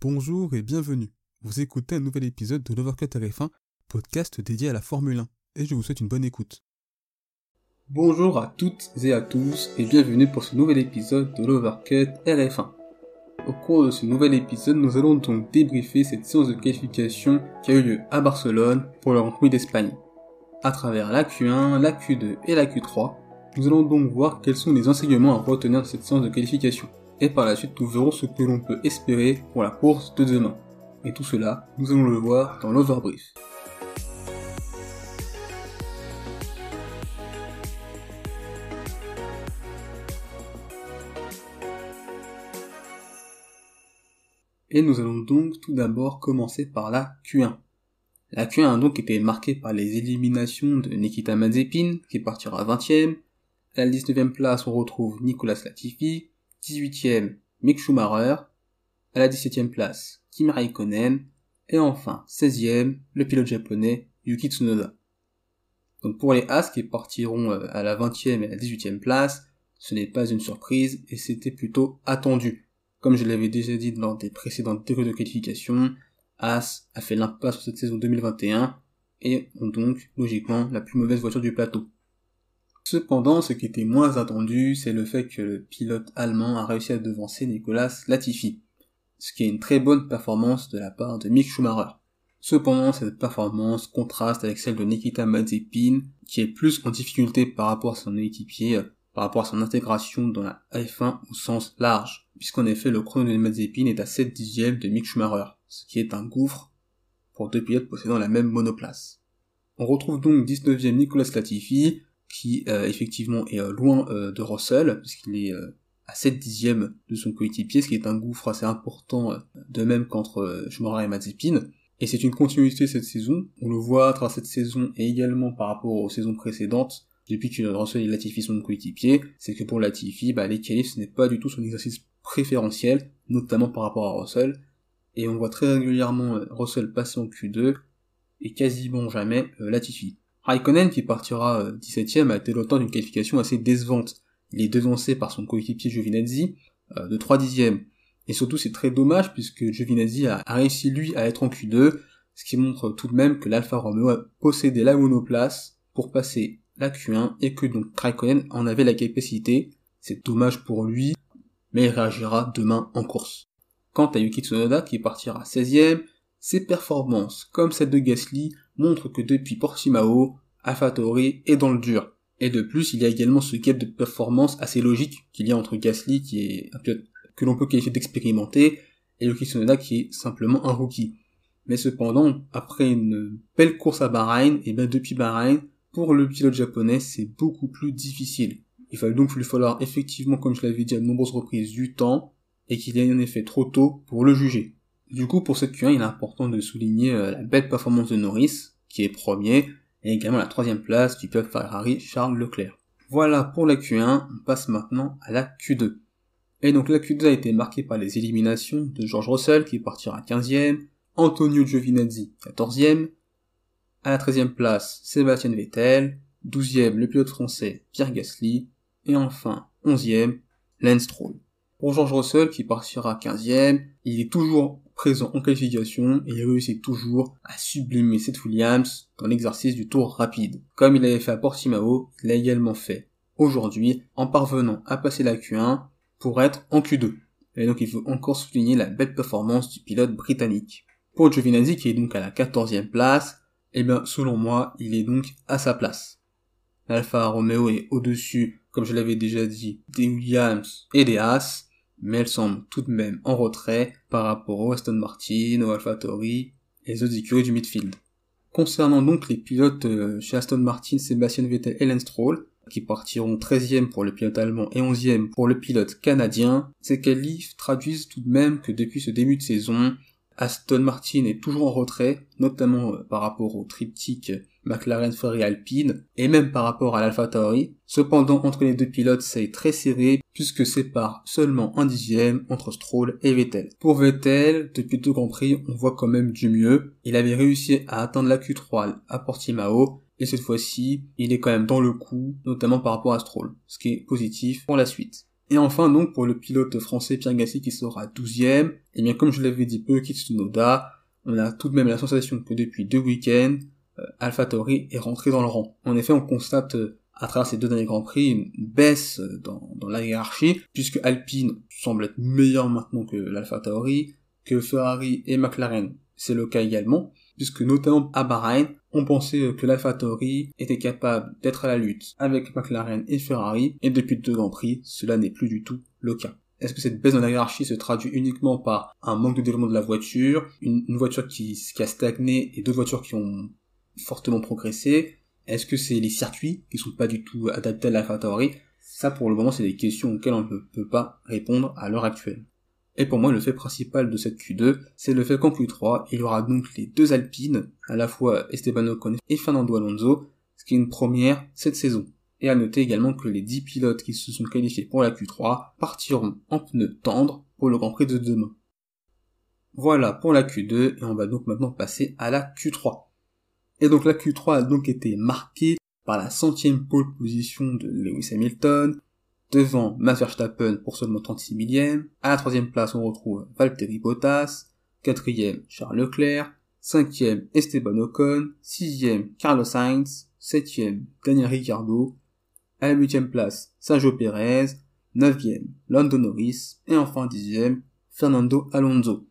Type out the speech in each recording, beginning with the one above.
Bonjour et bienvenue. Vous écoutez un nouvel épisode de l'Overcut RF1, podcast dédié à la Formule 1, et je vous souhaite une bonne écoute. Bonjour à toutes et à tous et bienvenue pour ce nouvel épisode de l'Overcut RF1. Au cours de ce nouvel épisode, nous allons donc débriefer cette séance de qualification qui a eu lieu à Barcelone pour le Grand d'Espagne. À travers la Q1, la Q2 et la Q3, nous allons donc voir quels sont les enseignements à retenir de cette séance de qualification. Et par la suite, nous verrons ce que l'on peut espérer pour la course de demain. Et tout cela, nous allons le voir dans l'overbrief. Et nous allons donc tout d'abord commencer par la Q1. La Q1 a donc été marquée par les éliminations de Nikita Mazepin, qui partira 20ème. À la 19ème place, on retrouve Nicolas Latifi. 18ème, Mick Schumacher. À la 17ème place, Kimi Raikkonen. Et enfin, 16ème, le pilote japonais Yuki Tsunoda. Donc pour les As qui partiront euh, à la 20ème et à la 18ème place, ce n'est pas une surprise et c'était plutôt attendu. Comme je l'avais déjà dit dans des précédentes théories de qualification, As a fait l'impasse sur cette saison 2021 et ont donc logiquement la plus mauvaise voiture du plateau. Cependant, ce qui était moins attendu, c'est le fait que le pilote allemand a réussi à devancer Nicolas Latifi, ce qui est une très bonne performance de la part de Mick Schumacher. Cependant, cette performance contraste avec celle de Nikita Mazepin, qui est plus en difficulté par rapport à son équipier, par rapport à son intégration dans la F1 au sens large, puisqu'en effet le chrono de Mazepin est à 7 dixièmes de Mick Schumacher, ce qui est un gouffre pour deux pilotes possédant la même monoplace. On retrouve donc 19e Nicolas Latifi, qui euh, effectivement est euh, loin euh, de Russell, puisqu'il est à 7 dixièmes de son coéquipier, ce qui est un gouffre assez important, de même qu'entre Schumacher et Mazepin. Et c'est une continuité cette saison. On le voit à travers cette saison et également par rapport aux saisons précédentes, depuis que Russell et Latifi sont coéquipiers, c'est que pour Latifi, bah, les qualifs, ce n'est pas du tout son exercice préférentiel, notamment par rapport à Russell. Et on voit très régulièrement Russell passer en Q2, et quasiment jamais Latifi. Raikkonen, qui partira 17ème, a été l'auteur d'une qualification assez décevante. Il est devancé par son coéquipier Giovinazzi de 3 dixièmes. Et surtout, c'est très dommage puisque Giovinazzi a, réussi lui à être en Q2, ce qui montre tout de même que l'Alfa Romeo a possédé la monoplace pour passer la Q1 et que donc Raikkonen en avait la capacité. C'est dommage pour lui, mais il réagira demain en course. Quant à Yuki Tsunoda qui partira 16ème, ses performances, comme celle de Gasly, montrent que depuis Portimao, AlphaTauri est dans le dur. Et de plus, il y a également ce gap de performance assez logique qu'il y a entre Gasly, qui est un pilote que l'on peut qualifier d'expérimenté, et Yuki Tsunoda qui est simplement un rookie. Mais cependant, après une belle course à Bahreïn, et bien depuis Bahreïn, pour le pilote japonais, c'est beaucoup plus difficile. Il va donc lui falloir effectivement, comme je l'avais dit à de nombreuses reprises, du temps, et qu'il est en effet trop tôt pour le juger. Du coup, pour cette Q1, il est important de souligner euh, la belle performance de Norris, qui est premier, et également la troisième place du pilote Ferrari Charles Leclerc. Voilà pour la Q1, on passe maintenant à la Q2. Et donc la Q2 a été marquée par les éliminations de George Russell qui partira 15e, Antonio Giovinazzi 14e, à la 13e place Sébastien Vettel, 12e le pilote français Pierre Gasly, et enfin 11e Lance Stroll. Pour George Russell qui partira 15e, il est toujours présent en qualification et il réussit toujours à sublimer Seth Williams dans l'exercice du tour rapide. Comme il avait fait à Portimao, il l'a également fait aujourd'hui en parvenant à passer la Q1 pour être en Q2. Et donc il faut encore souligner la belle performance du pilote britannique. Pour Giovinazzi qui est donc à la 14e place, eh bien selon moi il est donc à sa place. L'Alfa Romeo est au-dessus, comme je l'avais déjà dit, des Williams et des Haas, mais elle semble tout de même en retrait par rapport au Aston Martin, au AlphaTauri et les autres écuries du midfield. Concernant donc les pilotes euh, chez Aston Martin, Sébastien Vettel et Lance Stroll, qui partiront 13e pour le pilote allemand et 11e pour le pilote canadien, ces qualifs traduisent tout de même que depuis ce début de saison, Aston Martin est toujours en retrait, notamment euh, par rapport au triptyque McLaren Ferrari Alpine, et même par rapport à l'Alpha Tauri. Cependant, entre les deux pilotes, c'est très serré, puisque c'est par seulement un dixième entre Stroll et Vettel. Pour Vettel, depuis deux Grands Prix, on voit quand même du mieux. Il avait réussi à atteindre la Q3 à Portimao, et cette fois-ci, il est quand même dans le coup, notamment par rapport à Stroll, ce qui est positif pour la suite. Et enfin donc pour le pilote français Pierre Gasly qui sera 12ème, et eh bien comme je l'avais dit peu Tsunoda, on a tout de même la sensation que depuis deux week-ends, AlphaTauri est rentré dans le rang. En effet, on constate euh, à travers ces deux derniers Grands Prix une baisse euh, dans, dans la hiérarchie, puisque Alpine semble être meilleur maintenant que l'AlphaTauri, que Ferrari et McLaren, c'est le cas également, puisque notamment à Bahreïn, on pensait que l'AlphaTauri était capable d'être à la lutte avec McLaren et Ferrari, et depuis deux Grands Prix, cela n'est plus du tout le cas. Est-ce que cette baisse dans la hiérarchie se traduit uniquement par un manque de développement de la voiture, une, voiture qui, qui, a stagné et deux voitures qui ont fortement progressé Est-ce que c'est les circuits qui sont pas du tout adaptés à l'AlphaTauri Ça pour le moment c'est des questions auxquelles on ne peut pas répondre à l'heure actuelle. Et pour moi, le fait principal de cette Q2, c'est le fait qu'en Q3, il y aura donc les deux Alpines, à la fois Esteban Ocon et Fernando Alonso, ce qui est une première cette saison. Et à noter également que les 10 pilotes qui se sont qualifiés pour la Q3 partiront en pneus tendres pour le Grand Prix de demain. Voilà pour la Q2 et on va donc maintenant passer à la Q3. Et donc la Q3 a donc été marquée par la centième pole position de Lewis Hamilton, devant Max Verstappen pour seulement 36 millième. À la troisième place, on retrouve Valtteri Bottas, quatrième Charles Leclerc, cinquième Esteban Ocon, sixième Carlos Sainz, septième Daniel Ricciardo, à la huitième place Sergio Perez, neuvième Lando Norris, et enfin dixième Fernando Alonso.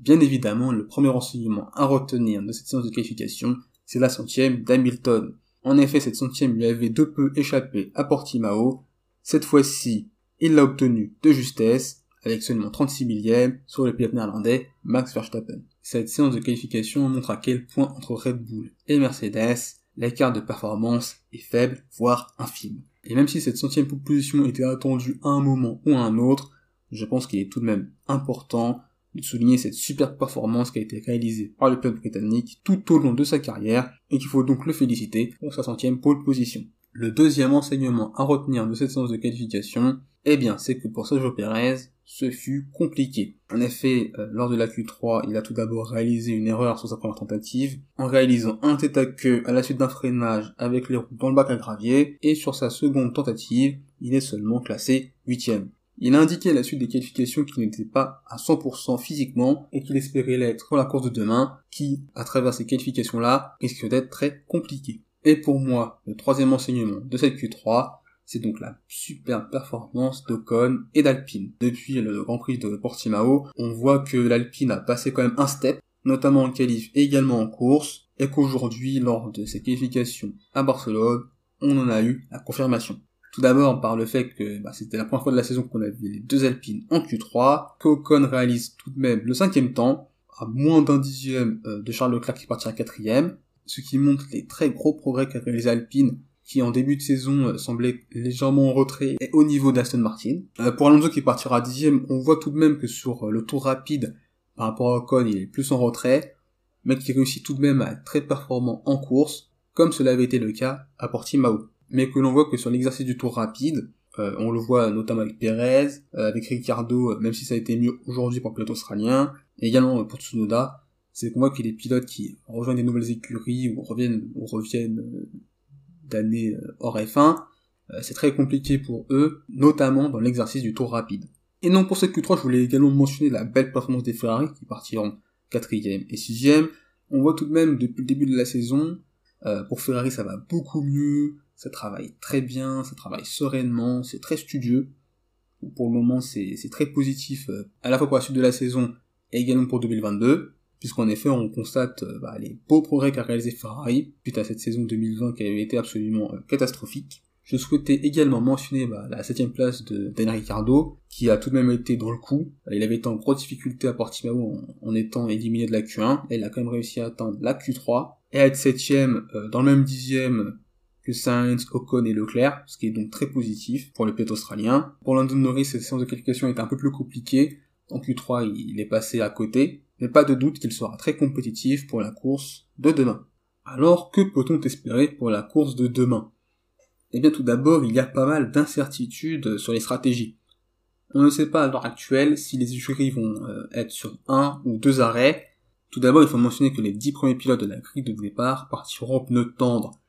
Bien évidemment, le premier renseignement à retenir de cette séance de qualification, c'est la centième d'Hamilton. En effet, cette centième lui avait de peu échappé à Portimao, cette fois-ci, il l'a obtenu de justesse, avec seulement 36 millièmes sur le pilote néerlandais Max Verstappen. Cette séance de qualification montre à quel point entre Red Bull et Mercedes, l'écart de performance est faible, voire infime. Et même si cette centième position était attendue à un moment ou à un autre, je pense qu'il est tout de même important de souligner cette super performance qui a été réalisée par le pilote britannique tout au long de sa carrière et qu'il faut donc le féliciter pour sa centième pole position. Le deuxième enseignement à retenir de cette séance de qualification, eh bien, c'est que pour Sergio Perez, ce fut compliqué. En effet, euh, lors de la Q3, il a tout d'abord réalisé une erreur sur sa première tentative, en réalisant un tête à queue à la suite d'un freinage avec les roues dans le bac à gravier, et sur sa seconde tentative, il est seulement classé huitième. Il a indiqué à la suite des qualifications qu'il n'était pas à 100% physiquement et qu'il espérait l'être pour la course de demain, qui, à travers ces qualifications-là, risque d'être très compliqué. Et pour moi, le troisième enseignement de cette Q3, c'est donc la superbe performance d'Ocon et d'Alpine. Depuis le Grand Prix de Portimao, on voit que l'Alpine a passé quand même un step, notamment en qualif et également en course, et qu'aujourd'hui, lors de ses qualifications à Barcelone, on en a eu la confirmation. Tout d'abord par le fait que bah, c'était la première fois de la saison qu'on avait les deux Alpines en Q3, qu'Ocon réalise tout de même le cinquième temps, à moins d'un dixième euh, de Charles Leclerc qui partira quatrième, ce qui montre les très gros progrès qu'a les Alpines, qui en début de saison euh, semblaient légèrement en retrait et au niveau d'Aston Martin. Euh, pour Alonso qui partira dixième, on voit tout de même que sur le tour rapide, par rapport à Ocon, il est plus en retrait, mais qui réussit tout de même à être très performant en course, comme cela avait été le cas à Portimao. Mais que l'on voit que sur l'exercice du tour rapide, on le voit notamment avec Perez, avec Ricciardo, même si ça a été mieux aujourd'hui pour le pilote australien, également pour Tsunoda, c'est qu'on voit que les pilotes qui rejoignent des nouvelles écuries ou reviennent ou reviennent euh, d'années euh, hors F1, euh, c'est très compliqué pour eux, notamment dans l'exercice du tour rapide. Et non pour cette Q3, je voulais également mentionner la belle performance des Ferrari qui partiront 4ème et 6ème. On voit tout de même depuis le début de la saison, pour Ferrari ça va beaucoup mieux, ça travaille très bien, ça travaille sereinement, c'est très studieux. Pour le moment c'est très positif à la fois pour la suite de la saison et également pour 2022 puisqu'en effet on constate euh, bah, les beaux progrès qu'a réalisé Ferrari suite à cette saison 2020 qui avait été absolument euh, catastrophique. Je souhaitais également mentionner bah, la septième place de Daniel Ricciardo, qui a tout de même été dans le coup. Il avait été en grosse difficulté à Portimao en, étant éliminé de la Q1, et il a quand même réussi à atteindre la Q3, et à être septième euh, dans le même dixième que Sainz, Ocon et Leclerc, ce qui est donc très positif pour le pilote australien. Pour Lando Norris, cette séance de qualification est un peu plus compliquée. En Q3, il est passé à côté, mais pas de doute qu'il sera très compétitif pour la course de demain. Alors que peut-on espérer pour la course de demain? Eh bien tout d'abord, il y a pas mal d'incertitudes sur les stratégies. On ne sait pas à l'heure actuelle si les écuries vont euh, être sur un ou deux arrêts. Tout d'abord, il faut mentionner que les dix premiers pilotes de la grille de départ partiront en pneus tendres.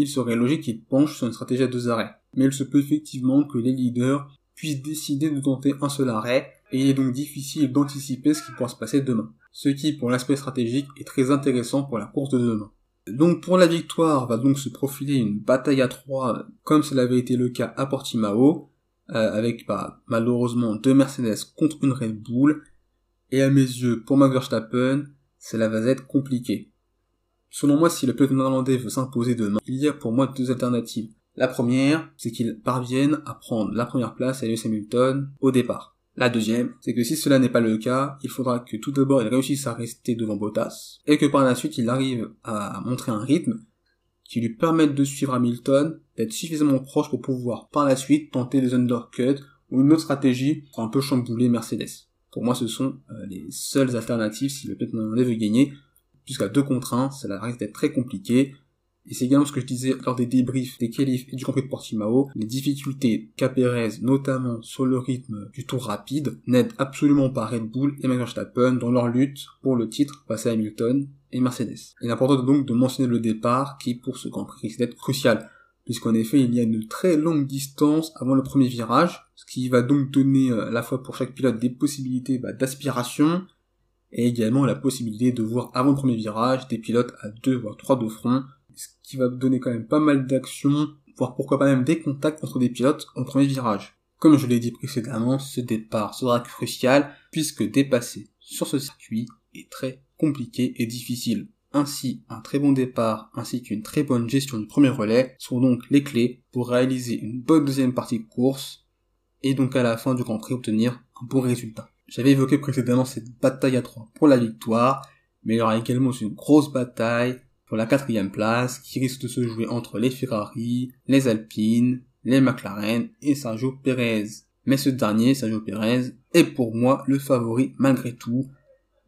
Il serait logique qu'ils penchent sur une stratégie à deux arrêts. Mais il se peut effectivement que les leaders puisse décider de tenter un seul arrêt, et il est donc difficile d'anticiper ce qui pourra se passer demain. Ce qui, pour l'aspect stratégique, est très intéressant pour la course de demain. Donc pour la victoire va donc se profiler une bataille à trois, comme cela avait été le cas à Portimao, euh, avec bah, malheureusement deux Mercedes contre une Red Bull, et à mes yeux, pour Max Verstappen, cela va être compliqué. Selon moi, si le pilote néerlandais veut s'imposer demain, il y a pour moi deux alternatives. La première, c'est qu'il parvienne à prendre la première place à Lewis Hamilton au départ. La deuxième, c'est que si cela n'est pas le cas, il faudra que tout d'abord il réussisse à rester devant Bottas, et que par la suite il arrive à montrer un rythme qui lui permette de suivre Hamilton, d'être suffisamment proche pour pouvoir par la suite tenter des undercuts ou une autre stratégie pour un peu chambouler Mercedes. Pour moi, ce sont euh, les seules alternatives si le pilote néerlandais veut gagner, puisqu'à deux contre 1, cela risque d'être très compliqué, et c'est également ce que je disais lors des débriefs des qualifs et du Grand Prix de Portimao, les difficultés qu'a notamment sur le rythme du tour rapide, n'aident absolument pas Red Bull et Max Verstappen dans leur lutte pour le titre face à Hamilton et Mercedes. Il est important donc de mentionner le départ qui, pour ce Grand Prix, risque d'être crucial, puisqu'en effet, il y a une très longue distance avant le premier virage, ce qui va donc donner euh, à la fois pour chaque pilote des possibilités bah, d'aspiration, et également la possibilité de voir avant le premier virage des pilotes à deux voire trois de front, ce qui va donner quand même pas mal d'actions, voire pourquoi pas même des contacts entre des pilotes en premier virage. Comme je l'ai dit précédemment, ce départ sera crucial puisque dépasser sur ce circuit est très compliqué et difficile. Ainsi, un très bon départ ainsi qu'une très bonne gestion du premier relais sont donc les clés pour réaliser une bonne deuxième partie de course et donc à la fin du Grand Prix obtenir un bon résultat. J'avais évoqué précédemment cette bataille à trois pour la victoire, mais il y aura également une grosse bataille pour la quatrième place qui risque de se jouer entre les Ferrari, les Alpines, les McLaren et Sergio Perez. Mais ce dernier, Sergio Perez, est pour moi le favori malgré tout,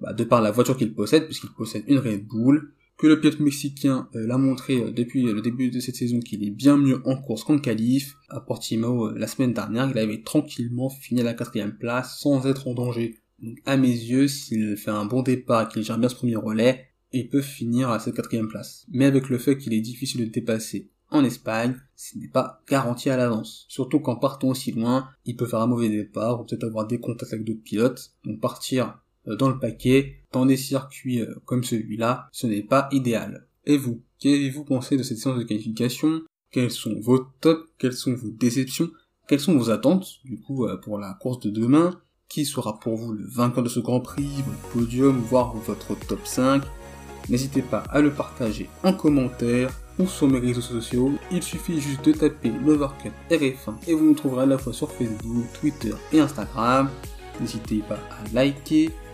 bah, de par la voiture qu'il possède, puisqu'il possède une Red Bull, que le pilote mexicain euh, l'a montré euh, depuis le début de cette saison qu'il est bien mieux en course qu'en qualif. À Portimao, euh, la semaine dernière, il avait tranquillement fini à la quatrième place sans être en danger. Donc à mes yeux, s'il fait un bon départ qu'il gère bien ce premier relais, il peut finir à cette quatrième place. Mais avec le fait qu'il est difficile de dépasser en Espagne, ce n'est pas garanti à l'avance. Surtout qu'en partant aussi loin, il peut faire un mauvais départ ou peut-être avoir des contacts avec d'autres pilotes. Donc partir dans le paquet, dans des circuits euh, comme celui-là, ce n'est pas idéal. Et vous, qu'avez-vous pensé de cette séance de qualification? Quels sont vos tops? Quelles sont vos déceptions? Quelles sont vos attentes, du coup, euh, pour la course de demain? Qui sera pour vous le vainqueur de ce Grand Prix, votre podium, voire votre top 5 N'hésitez pas à le partager en commentaire ou sur mes réseaux sociaux. Il suffit juste de taper l'Overcut RF1 et vous nous trouverez à la fois sur Facebook, Twitter et Instagram. N'hésitez pas à liker,